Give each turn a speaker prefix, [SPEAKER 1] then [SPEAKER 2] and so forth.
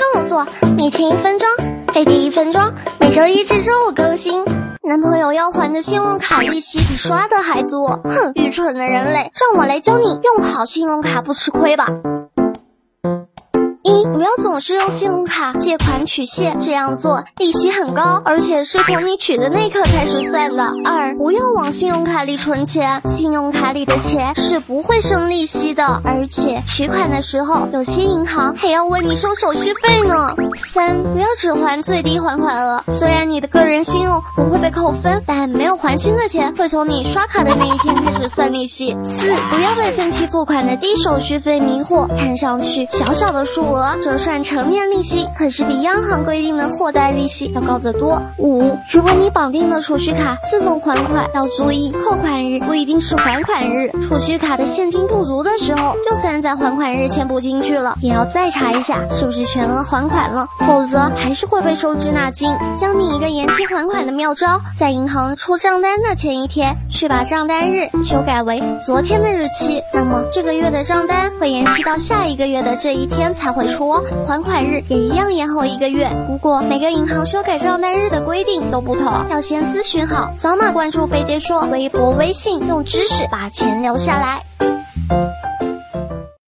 [SPEAKER 1] 跟我做，每天一分钟，飞碟一分钟，每周一至周五更新。男朋友要还的信用卡利息比刷的还多，哼，愚蠢的人类，让我来教你用好信用卡不吃亏吧。不要总是用信用卡借款取现，这样做利息很高，而且是从你取的那刻开始算的。二不要往信用卡里存钱，信用卡里的钱是不会生利息的，而且取款的时候，有些银行还要问你收手续费呢。三不要只还最低还款额，虽然你的个人信用不会被扣分，但没有还清的钱会从你刷卡的那一天开始算利息。四不要被分期付款的低手续费迷惑，看上去小小的数。额折算成年利息，可是比央行规定的货贷利息要高得多。五，如果你绑定了储蓄卡自动还款，要注意扣款日不一定是还款日，储蓄卡的现金不足的时候，就算在还款日钱补进去了，也要再查一下是不是全额还款了，否则还是会被收滞纳金。教你一个延期还款的妙招，在银行出账单的前一天，去把账单日修改为昨天的日期，那么这个月的账单会延期到下一个月的这一天才会。出还款日也一样延后一个月，不过每个银行修改账单日的规定都不同，要先咨询好。扫码关注飞碟说微博、微信，用知识把钱留下来。